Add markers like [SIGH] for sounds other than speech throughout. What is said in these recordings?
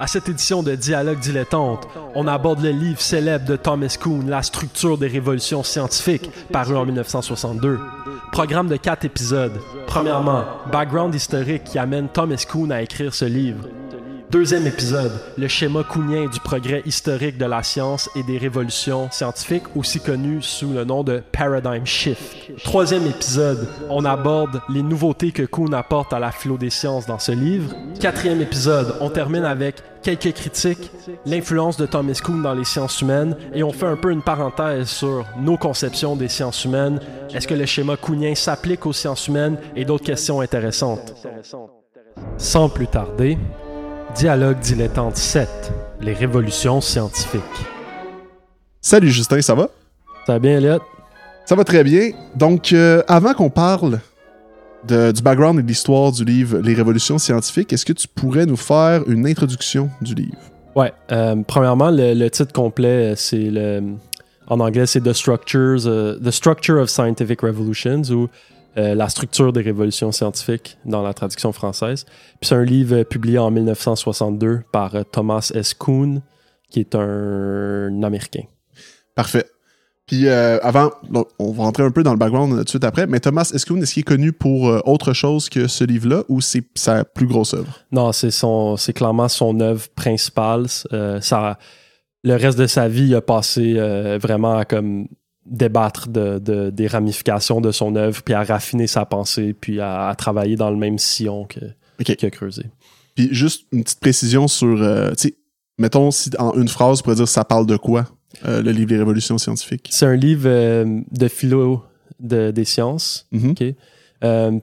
À cette édition de Dialogue dilettante, on aborde le livre célèbre de Thomas Kuhn, La structure des révolutions scientifiques, paru en 1962. Programme de quatre épisodes. Premièrement, background historique qui amène Thomas Kuhn à écrire ce livre. Deuxième épisode, le schéma kuhnien du progrès historique de la science et des révolutions scientifiques, aussi connu sous le nom de Paradigm Shift. Troisième épisode, on aborde les nouveautés que Kuhn apporte à la philo des sciences dans ce livre. Quatrième épisode, on termine avec quelques critiques, l'influence de Thomas Kuhn dans les sciences humaines, et on fait un peu une parenthèse sur nos conceptions des sciences humaines. Est-ce que le schéma kuhnien s'applique aux sciences humaines et d'autres questions intéressantes? Sans plus tarder, Dialogue dilettante 7, les révolutions scientifiques. Salut Justin, ça va? Ça va bien, Elliot? Ça va très bien. Donc, euh, avant qu'on parle de- du background et de l'histoire du livre Les révolutions scientifiques, est-ce que tu pourrais nous faire une introduction du livre? Ouais. euh, premièrement, le, le titre complet, euh, c'est le. En anglais, c'est The Structures, The Structure of Scientific Revolutions ou euh, La structure des révolutions scientifiques dans la traduction française. Puis c'est un livre euh, publié en 1962 par euh, Thomas S. Kuhn, qui est un Américain. Parfait. Puis euh, avant, on va rentrer un peu dans le background tout de suite après, mais Thomas Escoun, est-ce qu'il est connu pour euh, autre chose que ce livre-là ou c'est sa plus grosse œuvre? Non, c'est son, c'est clairement son œuvre principale. Euh, ça, le reste de sa vie, il a passé vraiment à comme débattre de, de- des ramifications de son œuvre, puis à raffiner sa pensée, puis à, à travailler dans le même sillon que Ok. qu'il a creusé. Puis juste une petite précision sur, euh, tu sais, mettons si en une phrase, on pourrait dire ça parle de quoi, euh, le livre Les révolutions scientifiques? C'est un livre euh, de philo de- des sciences. Mhm.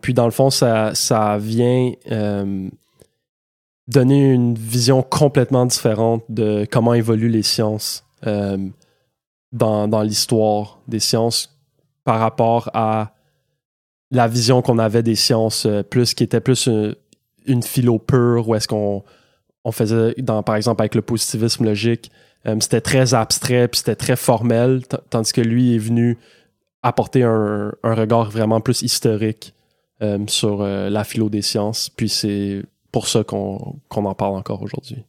Puis dans le fond, ça, ça vient donner une vision complètement différente de comment évoluent les sciences dans, l'histoire des sciences par rapport à la vision qu'on avait des sciences euh, plus qui était plus une, une philo pure où est-ce qu'on on faisait dans par exemple avec le positivisme logique euh, c'était très abstrait puis c'était très formel tandis que lui est venu apporter un, regard vraiment plus historique euh, sur euh, la philo des sciences. Puis c'est pour ça qu'on en parle encore aujourd'hui.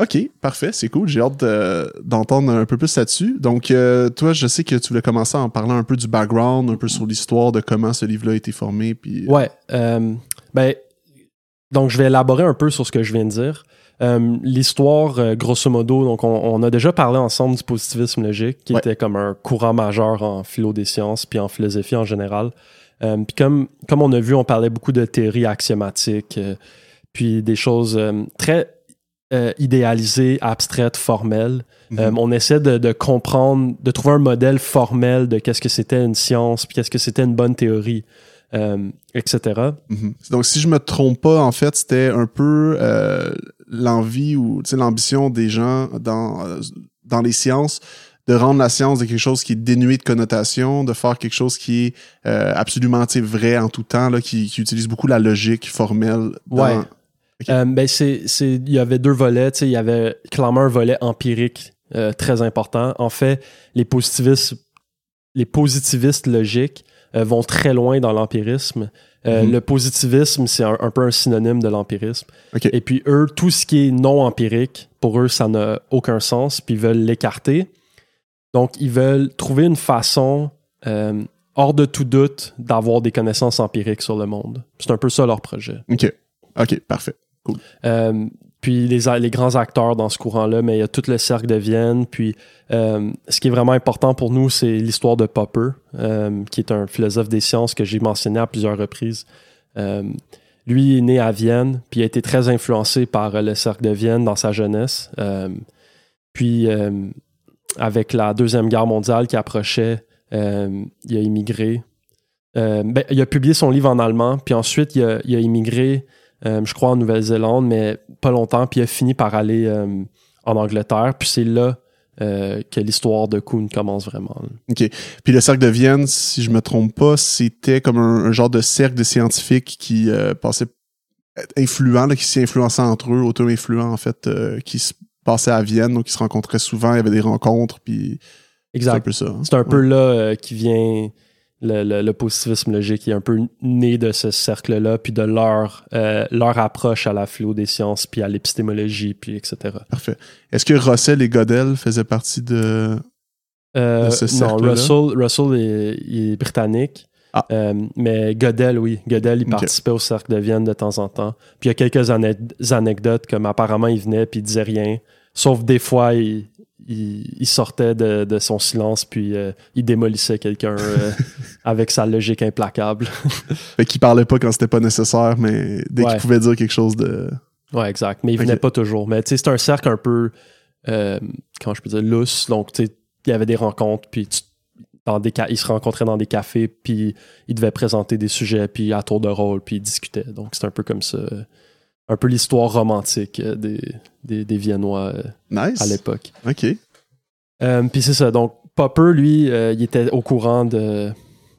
OK, parfait, c'est cool. J'ai hâte de- d'entendre un peu plus là-dessus. Donc, euh, toi, je sais que tu voulais commencer en parlant un peu du background, un peu sur l'histoire de comment ce livre-là a été formé. Puis, Ouais. euh, ben, donc, je vais élaborer un peu sur ce que je viens de dire. Euh, L'histoire, euh, grosso modo, donc on, on a déjà parlé ensemble du positivisme logique, qui Ouais. était comme un courant majeur en philo des sciences, puis en philosophie en général. Euh, puis comme, comme on a vu, on parlait beaucoup de théories axiomatiques, euh, puis des choses euh, très euh, idéalisées, abstraites, formelles. Mhm. Euh, on essaie de, de comprendre, de trouver un modèle formel de qu'est-ce que c'était une science, puis qu'est-ce que c'était une bonne théorie, euh, etc. Mhm. Donc, si je me trompe pas, en fait, c'était un peu euh, l'envie ou l'ambition des gens dans, euh, dans les sciences de rendre la science de quelque chose qui est dénué de connotation, de faire quelque chose qui est euh, absolument vrai en tout temps, là, qui, qui utilise beaucoup la logique formelle. dans- Ouais. Euh, ben c'est, c'est, il y avait deux volets. Il y avait clairement un volet empirique euh, très important. En fait, les positivistes, les positivistes logiques euh, vont très loin dans l'empirisme. Mhm. Le positivisme, c'est un, un peu un synonyme de l'empirisme. Et puis eux, tout ce qui est non empirique, pour eux, ça n'a aucun sens, puis ils veulent l'écarter. Donc, ils veulent trouver une façon, hors de tout doute, d'avoir des connaissances empiriques sur le monde. C'est un peu ça leur projet. OK. OK, parfait. Euh, puis les, grands acteurs dans ce courant-là, mais il y a tout le cercle de Vienne. Puis euh, ce qui est vraiment important pour nous, c'est l'histoire de Popper, euh, qui est un philosophe des sciences que j'ai mentionné à plusieurs reprises. Lui est né à Vienne, puis a été très influencé par le cercle de Vienne dans sa jeunesse. Puis avec la Deuxième Guerre mondiale qui approchait, il a immigré. Ben, il a publié son livre en allemand, puis ensuite il a immigré euh, je crois en Nouvelle-Zélande, mais pas longtemps, puis il a fini par aller euh, en Angleterre, puis c'est là euh, que l'histoire de Kuhn commence vraiment. là. Puis le cercle de Vienne, si je me trompe pas, c'était comme un, un genre de cercle de scientifiques qui passait influents, là, qui s'y influençaient entre eux, auto-influents en fait, qui se passaient à Vienne, donc ils se rencontraient souvent, il y avait des rencontres, puis c'est un Exact. peu ça. hein. C'est un peu là qui vient le, le- le positivisme logique est un peu né de ce cercle-là, puis de leur, euh, leur approche à la philo des sciences, puis à l'épistémologie, puis etc. Parfait. Est-ce que Russell et Godel faisaient partie de. Euh, De ce non, cercle-là? Russell, Russell est, il est britannique. Ah. Euh, mais Godel, oui. Godel, il participait au cercle de Vienne de temps en temps. Puis il y a quelques ane- anecdotes comme apparemment il venait puis il disait rien. Sauf des fois, il, il, il sortait de, de son silence puis euh, il démolissait quelqu'un euh, [LAUGHS] avec sa logique implacable. Fait qu'ils parlaient pas quand c'était pas nécessaire, mais dès Ouais. qu'ils pouvaient dire quelque chose de. Ouais, exact. Mais il Ok. venait pas toujours. Mais tu sais, c'est un cercle un peu, euh, comment je peux dire, lousse. Donc, tu sais, il y avait des rencontres, puis tu- dans des ils se rencontraient dans des cafés, puis ils devaient présenter des sujets, puis à tour de rôle, puis ils discutaient. Donc, c'est un peu comme ça. Un peu l'histoire romantique euh, des, des, des Viennois euh, Nice. à l'époque. OK. Euh, puis c'est ça. Donc, Popper, lui, il était au courant de,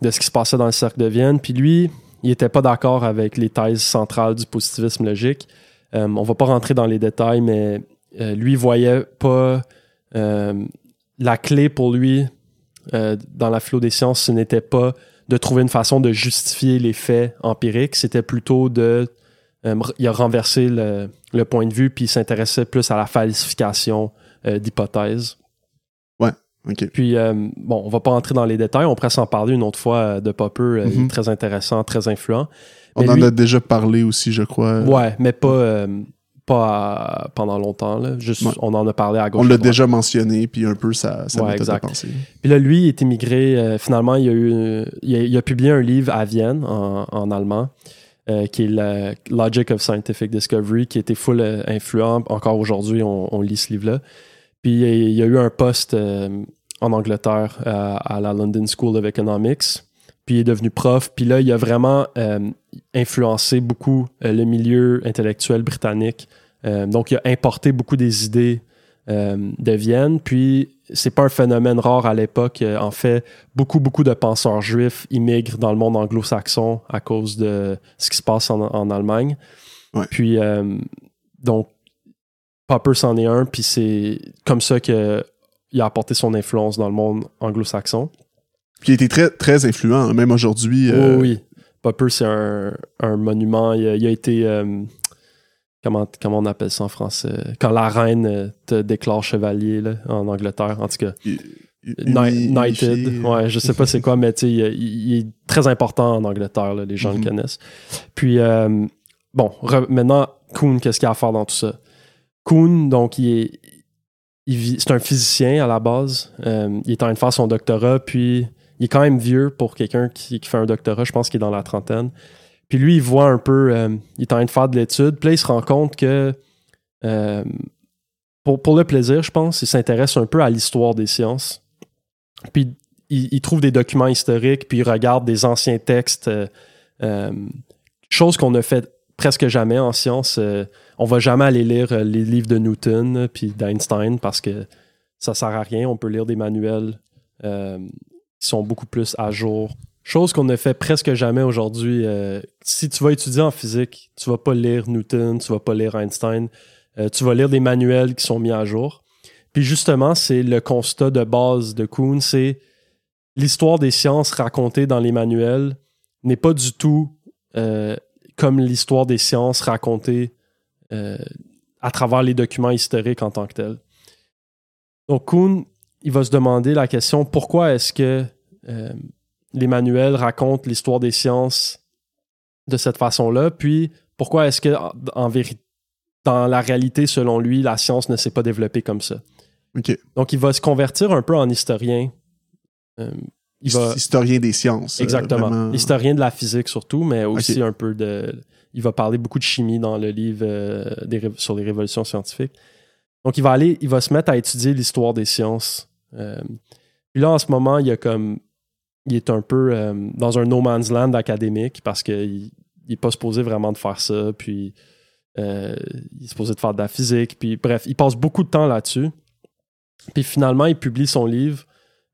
de ce qui se passait dans le cercle de Vienne. Puis lui, il n'était pas d'accord avec les thèses centrales du positivisme logique. Euh, on va pas rentrer dans les détails, mais euh, lui voyait pas euh, la clé pour lui dans la philo des sciences, ce n'était pas de trouver une façon de justifier les faits empiriques, c'était plutôt de euh, il a renversé le, le point de vue puis il s'intéressait plus à la falsification euh, d'hypothèses. OK. Puis, euh, bon, on va pas entrer dans les détails. On pourrait s'en parler une autre fois de Popper. Il Mhm. est très intéressant, très influent. On en a déjà parlé aussi, je crois. Ouais, mais pas, pas à- pendant longtemps. Là. Juste, Ouais. on en a parlé à gauche. On l'a déjà mentionné, puis un peu sa, sa Ouais, méthode exact. de pensée. Puis là, lui, il est immigré. euh, finalement, il a, eu, il, a, il a publié un livre à Vienne en, en allemand, euh, qui est le Logic of Scientific Discovery, qui était full euh, influent. Encore aujourd'hui, on, on lit ce livre-là. Puis il y a eu un poste euh, en Angleterre à la London School of Economics. Puis il est devenu prof. Puis là, il a vraiment influencé beaucoup le milieu intellectuel britannique. Donc, il a importé beaucoup des idées euh, de Vienne. Puis, c'est pas un phénomène rare à l'époque. Euh, En fait, beaucoup, beaucoup de penseurs juifs immigrent dans le monde anglo-saxon à cause de ce qui se passe en, en Allemagne. Ouais. Puis, euh, donc, Popper c'en est un. Puis, c'est comme ça que il a apporté son influence dans le monde anglo-saxon. Puis il était très, très influent, hein, même aujourd'hui. euh, Oui, oui. Popper, c'est un, un monument. Il a été. Comment, comment on appelle ça en français? Quand la reine euh, te déclare chevalier là, en Angleterre, en tout cas. Knighted. Ouais, je sais pas c'est quoi, mais tu sais, il, il est très important en Angleterre. là, les gens Mhm. le connaissent. Puis, euh, bon, re- maintenant, Kuhn, qu'est-ce qu'il y a à faire dans tout ça? Kuhn, donc, il est. C'est un physicien à la base. Euh, il est en train de faire son doctorat, puis il est quand même vieux pour quelqu'un qui, qui fait un doctorat. Je pense qu'il est dans la trentaine. Puis lui, il voit un peu. euh, il est en train de faire de l'étude. Puis il se rend compte que. euh, pour, le plaisir, je pense, il s'intéresse un peu à l'histoire des sciences. Puis il, trouve des documents historiques, puis il regarde des anciens textes, euh, chose qu'on ne fait presque jamais en sciences. On va jamais aller lire les livres de Newton puis d'Einstein parce que ça sert à rien. On peut lire des manuels qui sont beaucoup plus à jour. Chose qu'on ne fait presque jamais aujourd'hui. Euh, si tu vas étudier en physique, tu vas pas lire Newton, tu vas pas lire Einstein, euh, tu vas lire des manuels qui sont mis à jour. Puis justement, c'est le constat de base de Kuhn, c'est l'histoire des sciences racontée dans les manuels n'est pas du tout euh, comme l'histoire des sciences racontée à travers les documents historiques en tant que tels. Donc Kuhn, il va se demander la question pourquoi est-ce que les manuels racontent l'histoire des sciences de cette façon-là, puis pourquoi est-ce que en, vérité dans la réalité, selon lui, la science ne s'est pas développée comme ça? Donc, il va se convertir un peu en historien. Euh, il va, Historien des sciences. euh, exactement. vraiment. Historien de la physique surtout, mais aussi un peu de. Il va parler beaucoup de chimie dans le livre euh, des ré- sur les révolutions scientifiques. Donc, il va aller, il va se mettre à étudier l'histoire des sciences. Puis là, en ce moment, il y a comme. Il est un peu euh, dans un no man's land académique parce qu'il n'est pas supposé vraiment de faire ça. Puis. euh, il est supposé de faire de la physique. Puis bref, il passe beaucoup de temps là-dessus. Puis finalement, il publie son livre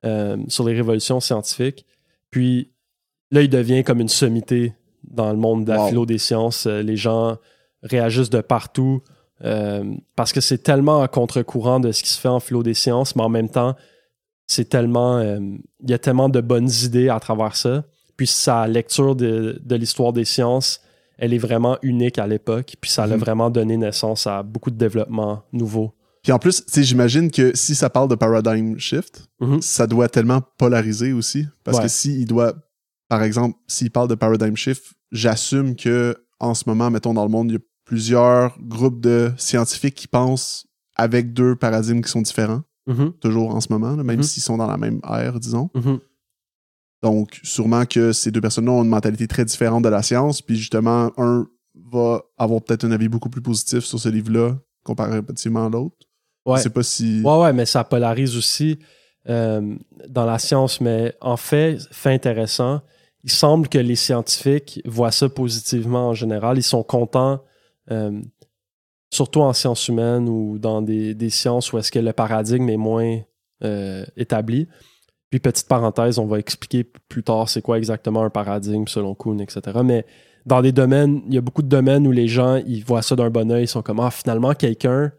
euh, sur les révolutions scientifiques. Puis là, il devient comme une sommité dans le monde de la Wow. philo des sciences. Les gens réagissent de partout parce que c'est tellement à contre-courant de ce qui se fait en philo des sciences, mais en même temps, c'est tellement. euh, il y a tellement de bonnes idées à travers ça. Puis sa lecture de, de l'histoire des sciences, elle est vraiment unique à l'époque. Puis ça a Mhm. vraiment donné naissance à beaucoup de développements nouveaux. Puis en plus, j'imagine que si ça parle de paradigm shift, Mhm. ça doit tellement polariser aussi. Parce Ouais. que s'il doit, par exemple, s'il parle de paradigm shift, j'assume que en ce moment, mettons, dans le monde, il y a plusieurs groupes de scientifiques qui pensent avec deux paradigmes qui sont différents, Mhm. toujours en ce moment, là, même Mhm. s'ils sont dans la même ère, disons. Mhm. Donc, sûrement que ces deux personnes-là ont une mentalité très différente de la science, puis justement, un va avoir peut-être un avis beaucoup plus positif sur ce livre-là comparativement à l'autre. Ouais. Je sais pas si... Ouais, ouais, mais ça polarise aussi euh, dans la science. Mais en fait, fait intéressant, il semble que les scientifiques voient ça positivement en général. Ils sont contents, euh, surtout en sciences humaines ou dans des, des sciences où est-ce que le paradigme est moins euh, établi. Puis, petite parenthèse, on va expliquer plus tard c'est quoi exactement un paradigme selon Kuhn, etc. Mais dans des domaines, il y a beaucoup de domaines où les gens, ils voient ça d'un bon oeil, ils sont comme, ah, finalement, quelqu'un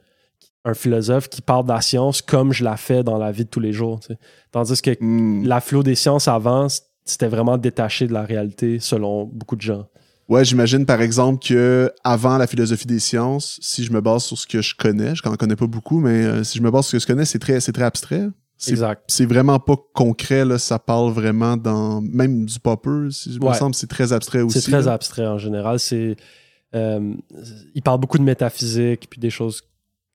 un philosophe qui parle de la science comme je la fais dans la vie de tous les jours. tu sais. Tandis que Hmm. la philo des sciences avant, c'était vraiment détaché de la réalité selon beaucoup de gens. Ouais, j'imagine par exemple que avant la philosophie des sciences, si je me base sur ce que je connais, je n'en connais pas beaucoup, mais euh, si je me base sur ce que je connais, c'est très, c'est très abstrait. C'est, Exact. c'est vraiment pas concret, là, ça parle vraiment dans. Même du popper, si je me Ouais. semble, c'est très abstrait aussi. C'est très là. abstrait en général. C'est, euh, il parle beaucoup de métaphysique puis des choses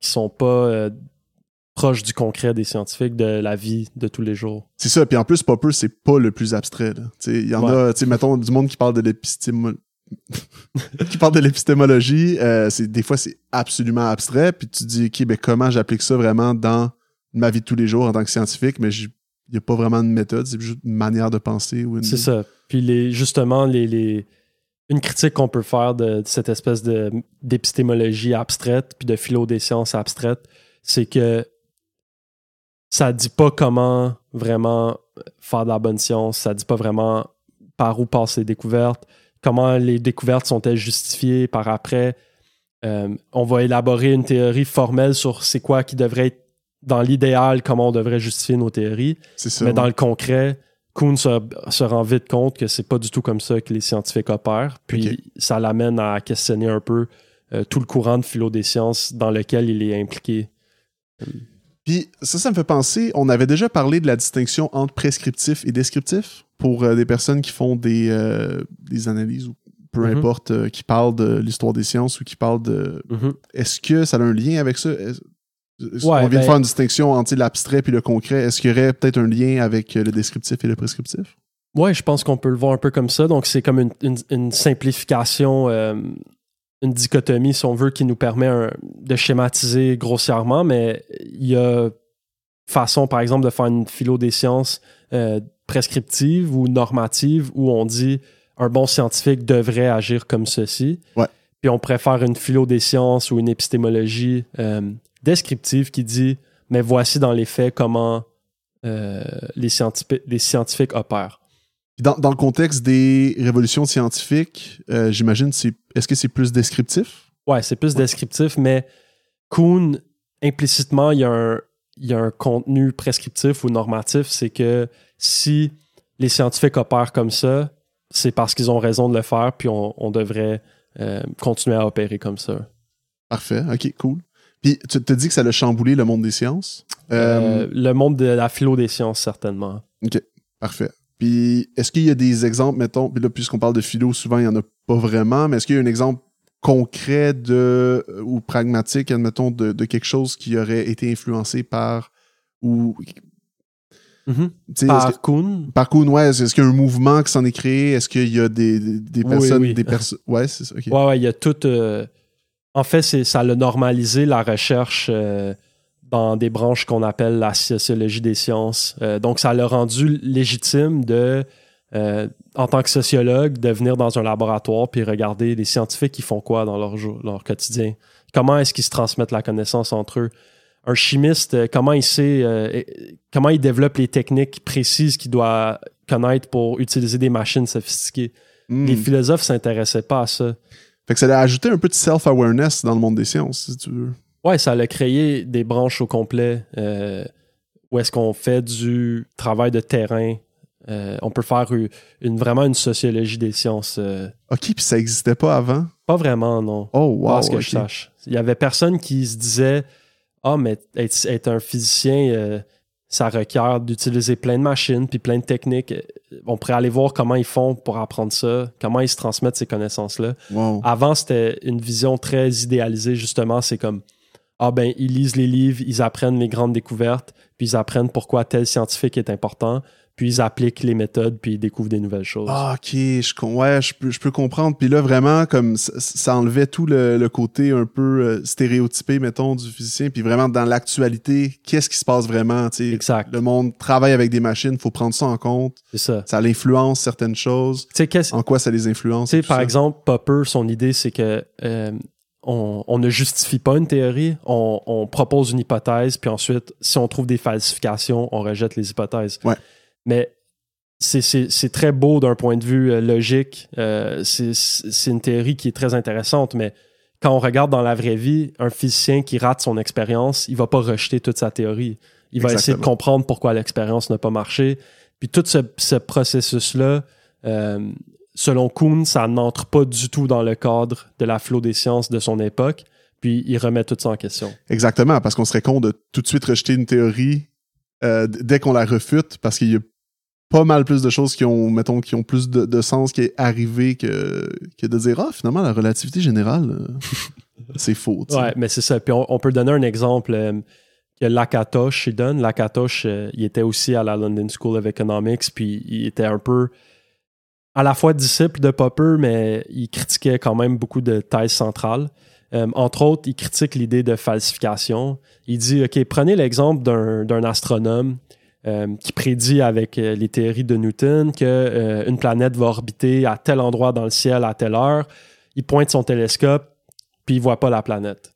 qui sont pas euh, proches du concret des scientifiques, de la vie de tous les jours. C'est ça. Puis en plus, popper, c'est pas le plus abstrait. là. Tu sais, Il y en Ouais. a, tu sais, mettons, du monde qui parle de l'épistémo- qui parle de l'épistémologie. euh, des fois, c'est absolument abstrait. Puis tu te dis, OK, ben, comment j'applique ça vraiment dans ma vie de tous les jours en tant que scientifique? Mais il n'y a pas vraiment de méthode. C'est juste une manière de penser. Une... C'est ça. Puis les, justement, les, les- une critique qu'on peut faire de, cette espèce d'épistémologie abstraite puis de philo des sciences abstraites, c'est que ça dit pas comment vraiment faire de la bonne science, ça dit pas vraiment par où passent les découvertes, comment les découvertes sont-elles justifiées par après. Euh, on va élaborer une théorie formelle sur c'est quoi qui devrait être dans l'idéal, comment on devrait justifier nos théories. Ça. Mais dans le concret, Kuhn se, se rend vite compte que c'est pas du tout comme ça que les scientifiques opèrent. Puis ça l'amène à questionner un peu euh, tout le courant de philo des sciences dans lequel il est impliqué. Puis ça, ça me fait penser, on avait déjà parlé de la distinction entre prescriptif et descriptif pour euh, des personnes qui font des, euh, des analyses ou peu Mhm. importe, euh, qui parlent de l'histoire des sciences ou qui parlent de... Mhm. Est-ce que ça a un lien avec ça? Ouais, on vient ben- de faire une distinction entre l'abstrait puis le concret? Est-ce qu'il y aurait peut-être un lien avec le descriptif et le prescriptif? Ouais, je pense qu'on peut le voir un peu comme ça. Donc, c'est comme une, une- une simplification, euh, une dichotomie, si on veut, qui nous permet un- de schématiser grossièrement, mais il y a façon, par exemple, de faire une philo des sciences euh, prescriptive ou normative où on dit un bon scientifique devrait agir comme ceci. Ouais. Puis on préfère une philo des sciences ou une épistémologie euh, descriptive qui dit mais voici dans les faits comment euh, les, scientifiques, les scientifiques opèrent. Dans, dans le contexte des révolutions scientifiques, euh, j'imagine, c'est, est-ce que c'est plus descriptif? Ouais, c'est plus descriptif, mais Kuhn, implicitement, il y, a un, il y a un contenu prescriptif ou normatif, c'est que si les scientifiques opèrent comme ça, c'est parce qu'ils ont raison de le faire, puis on, on devrait euh, continuer à opérer comme ça. Parfait, ok, cool. Puis tu te dis que ça a chamboulé le monde des sciences? Euh, le monde de la philo des sciences, certainement. Parfait. Puis, est-ce qu'il y a des exemples, mettons, puis là, puisqu'on parle de philo, souvent, il n'y en a pas vraiment, mais est-ce qu'il y a un exemple concret de, euh, ou pragmatique, admettons, de, de quelque chose qui aurait été influencé par, ou, est-ce Par que- Kuhn, par Kuhn, ouais, est-ce qu'il y a un mouvement qui s'en est créé? Est-ce qu'il y a des, des, des Oui, personnes, oui. des personnes, [LAUGHS] ouais, c'est ça, ok. Ouais, ouais, il y a tout. euh, En fait, ça a normalisé la recherche euh, dans des branches qu'on appelle la sociologie des sciences. Euh, donc, ça l'a rendu légitime de, euh, en tant que sociologue, de venir dans un laboratoire puis regarder les scientifiques qui font quoi dans leur, jour, leur quotidien. Comment est-ce qu'ils se transmettent la connaissance entre eux? Un chimiste, euh, comment il sait, euh, comment il développe les techniques précises qu'il doit connaître pour utiliser des machines sophistiquées? Hmm. Les philosophes s'intéressaient pas à ça. Fait que ça a ajouté un peu de self-awareness dans le monde des sciences, si tu veux. Ouais, ça a créé des branches au complet. euh, où est-ce qu'on fait du travail de terrain. Euh, on peut faire une, une- vraiment une sociologie des sciences. euh, OK, puis ça n'existait pas avant? pas vraiment, non. Oh, wow. pas ce que je sache. Il y avait personne qui se disait Ah, mais être, être un physicien, euh, ça requiert d'utiliser plein de machines puis plein de techniques. On pourrait aller voir comment ils font pour apprendre ça, comment ils se transmettent ces connaissances-là. Wow. Avant, c'était une vision très idéalisée, justement. C'est comme Ah, ben, ils lisent les livres, ils apprennent les grandes découvertes, puis ils apprennent pourquoi tel scientifique est important, puis ils appliquent les méthodes, puis ils découvrent des nouvelles choses. Ah, ok, je, ouais, je peux, je peux comprendre. Puis là, vraiment, comme ça, ça enlevait tout le, le côté un peu euh, stéréotypé, mettons, du physicien. Puis vraiment, dans l'actualité, qu'est-ce qui se passe vraiment? tu sais? Exact. Le monde travaille avec des machines, faut prendre ça en compte. C'est ça. Ça influence certaines choses. Tu sais, qu'est-ce En quoi ça les influence? Tu sais, par ça? exemple, Popper, son idée, c'est que euh, on, on ne justifie pas une théorie, on, on propose une hypothèse, puis ensuite, si on trouve des falsifications, on rejette les hypothèses. Ouais. Mais c'est- c'est c'est très beau d'un point de vue euh, logique. Euh, c'est c'est une théorie qui est très intéressante, mais quand on regarde dans la vraie vie, un physicien qui rate son expérience, il va pas rejeter toute sa théorie. Il va essayer de comprendre pourquoi l'expérience n'a pas marché. Puis tout ce, ce processus-là, euh, selon Kuhn, ça n'entre pas du tout dans le cadre de la flot des sciences de son époque. Puis il remet tout ça en question. Exactement, parce qu'on serait con de tout de suite rejeter une théorie euh, dès qu'on la refute, parce qu'il y a pas mal plus de choses qui ont, mettons, qui ont plus de, de sens qui est arrivé que, que de dire Ah, finalement, la relativité générale, euh, [LAUGHS] c'est faux. Ouais, mais c'est ça. Puis on, on peut donner un exemple euh, que Lakatosh il donne. Lakatosh, euh, il était aussi à la London School of Economics, puis il était un peu à la fois disciple de Popper, mais il critiquait quand même beaucoup de thèses centrales. Euh, entre autres, il critique l'idée de falsification. Il dit, OK, prenez l'exemple d'un astronome euh, qui prédit avec euh, les théories de Newton que une planète va orbiter à tel endroit dans le ciel à telle heure. Il pointe son télescope, puis il voit pas la planète.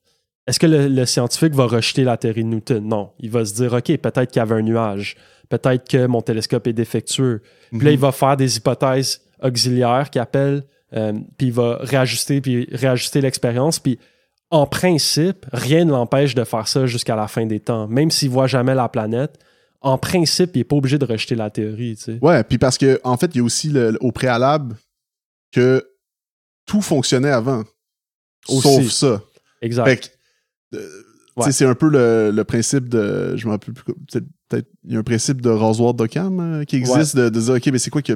Est-ce que le, le scientifique va rejeter la théorie de Newton? Non. Il va se dire, OK, peut-être qu'il y avait un nuage. Peut-être que mon télescope est défectueux. Puis là, Mhm. il va faire des hypothèses auxiliaires qu'il appelle, euh, puis il va réajuster, puis réajuster l'expérience. Puis en principe, rien ne l'empêche de faire ça jusqu'à la fin des temps. Même s'il voit jamais la planète, en principe, il n'est pas obligé de rejeter la théorie. tu sais. Ouais, puis parce que en fait, il y a aussi le- au préalable que tout fonctionnait avant. Aussi. Sauf ça. Exact. Euh, Ouais. c'est un peu le, le principe de. Je me rappelle plus. Peut-être, peut-être il y a un principe de rasoir d'Occam euh, qui existe de, de dire, OK, mais c'est quoi que.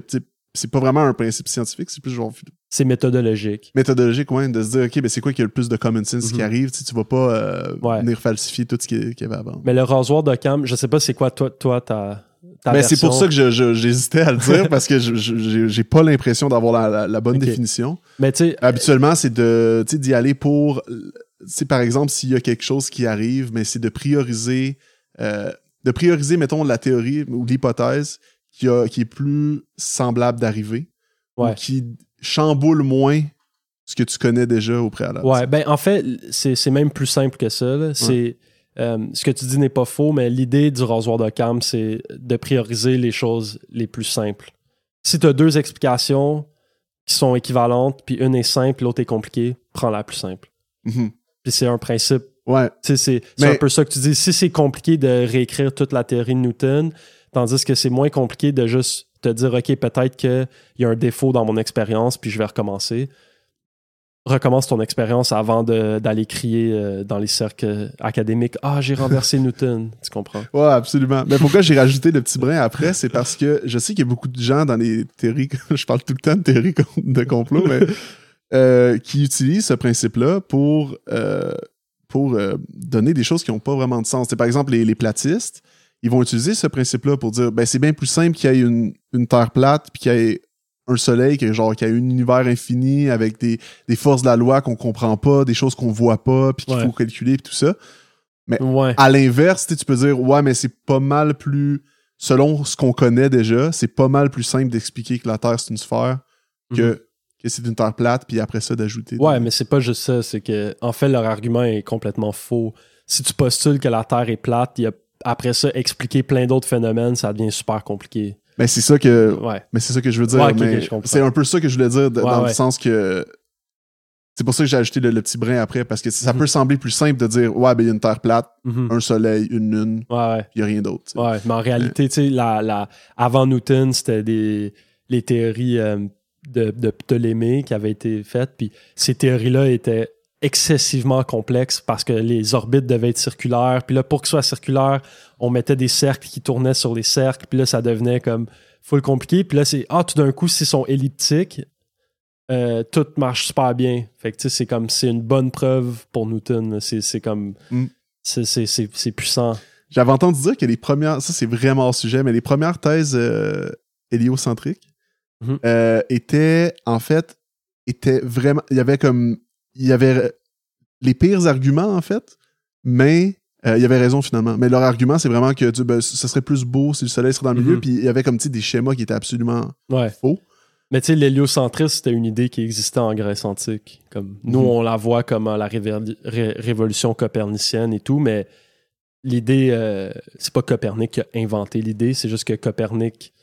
C'est pas vraiment un principe scientifique, c'est plus genre C'est méthodologique. méthodologique, ouais, de se dire, OK, mais c'est quoi qu'il y a le plus de common sense qui Mhm. arrive, tu tu vas pas euh, Ouais. venir falsifier tout ce qu'il y- qu'il y avait avant. Mais le rasoir de cam, je sais pas c'est quoi toi, toi ta, ta Mais c'est pour ça que j'hésitais à le dire parce que j'ai pas l'impression d'avoir la, la- la bonne définition. Mais tu Habituellement, c'est de d'y aller pour. C'est par exemple s'il y a quelque chose qui arrive, mais c'est de prioriser, euh, de prioriser, mettons, la théorie ou l'hypothèse qui, a, qui est plus semblable d'arriver Ouais. ou qui chamboule moins ce que tu connais déjà au préalable. Ouais, ben en fait, c'est même plus simple que ça. C'est euh, ce que tu dis n'est pas faux, mais l'idée du rasoir de cam, c'est de prioriser les choses les plus simples. Si tu as deux explications qui sont équivalentes, puis une est simple, l'autre est compliquée, prends la plus simple. Mhm. Puis c'est un principe. Ouais. C'est un peu ça que tu dis. Si c'est compliqué de réécrire toute la théorie de Newton, tandis que c'est moins compliqué de juste te dire, OK, peut-être qu'il y a un défaut dans mon expérience, puis je vais recommencer. Recommence ton expérience avant de- d'aller crier euh, dans les cercles académiques Ah, j'ai renversé [LAUGHS] Newton. Tu comprends? Ouais, absolument. Mais pourquoi j'ai rajouté le petit brin après, c'est parce que je sais qu'il y a beaucoup de gens dans les théories, [LAUGHS] je parle tout le temps de théories de complot, mais euh, qui utilisent ce principe-là pour, euh, pour euh, donner des choses qui n'ont pas vraiment de sens. C'est par exemple les, les platistes, ils vont utiliser ce principe-là pour dire ben c'est bien plus simple qu'il y ait une, une terre plate puis qu'il y ait un soleil qui genre qu'il y ait un univers infini avec des, des forces de la loi qu'on comprend pas, des choses qu'on voit pas puis qu'il Ouais. faut calculer puis tout ça. Ouais. À l'inverse, tu peux dire, ouais, mais c'est pas mal plus, selon ce qu'on connaît déjà, c'est pas mal plus simple d'expliquer que la Terre, c'est une sphère que, que c'est une Terre plate, puis après ça, d'ajouter. des- Mhm. Ouais, mais c'est pas juste ça. C'est que, en fait, leur argument est complètement faux. Si tu postules que la Terre est plate, il y a, après ça, expliquer plein d'autres phénomènes, ça devient super compliqué. Mais c'est ça que, Ouais. mais c'est ça que je veux dire. Ouais, c'est un peu ça que je voulais dire, de- Ouais, dans le sens que, C'est pour ça que j'ai ajouté le, le petit brin après, parce que ça peut sembler plus simple de dire Ouais, ben il y a une Terre plate, Mhm. un soleil, une lune, il n'y a rien d'autre. Ouais, mais en réalité, tu sais, la, la, avant Newton, c'était des les théories euh, de, de Ptolémée qui avaient été faites. Puis ces théories-là étaient excessivement complexes parce que les orbites devaient être circulaires. Puis là, pour qu'ils soient circulaires, on mettait des cercles qui tournaient sur les cercles. Puis là, ça devenait comme full compliqué. Puis là, c'est ah, tout d'un coup, s'ils sont elliptiques, euh, tout marche super bien. Fait que tu sais, c'est comme c'est une bonne preuve pour Newton. C'est comme Mm. c'est- puissant. J'avais entendu dire que les premières, ça c'est vraiment hors sujet, mais les premières thèses euh, héliocentriques Mhm. euh, étaient en fait étaient vraiment, il y avait comme, il y avait les pires arguments en fait, mais euh, il y avait raison finalement. Mais leur argument c'est vraiment que tu, ben, ce serait plus beau si le soleil serait dans le milieu, Mhm. puis il y avait comme des schémas qui étaient absolument Ouais. faux. Mais tu sais, l'héliocentrisme, c'était une idée qui existait en Grèce antique. Comme, nous, Mhm. on la voit comme euh, la ré- révolution copernicienne et tout, mais l'idée, euh, c'est pas Copernic qui a inventé l'idée, c'est juste que Copernic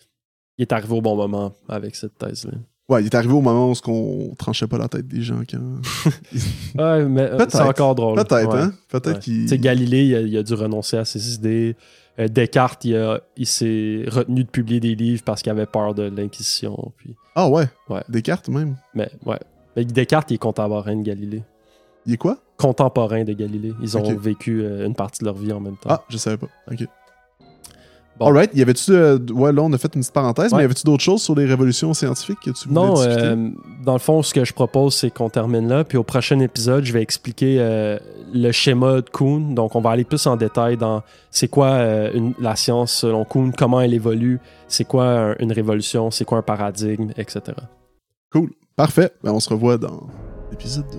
il est arrivé au bon moment avec cette thèse-là. Ouais, il est arrivé au moment où on tranchait pas la tête des gens quand. [LAUGHS] Ouais, mais euh, c'est encore drôle. Peut-être, Ouais. hein? Peut-être Ouais. qu'il. Tu sais, Galilée, il a, il a dû renoncer à ses idées. Euh, Descartes, il, a- il s'est retenu de publier des livres parce qu'il avait peur de l'Inquisition. Puis... Ah ouais? Ouais. Descartes même? Mais ouais. Mais Descartes, il est contemporain de Galilée. Il est quoi? contemporains de Galilée. Ils ont vécu euh, une partie de leur vie en même temps. Ah, je savais pas. Ok. Bon. Alright, y avait-tu. euh, ouais, là, on a fait une petite parenthèse, Ouais. mais y avait-tu d'autres choses sur les révolutions scientifiques que tu voulais non, discuter? euh, dans le fond, ce que je propose, c'est qu'on termine là. Puis au prochain épisode, je vais expliquer euh, le schéma de Kuhn. Donc, on va aller plus en détail dans c'est quoi euh, une- la science selon Kuhn, comment elle évolue, c'est quoi un- une révolution, c'est quoi un paradigme, etc. Parfait. Ben, on se revoit dans l'épisode 2.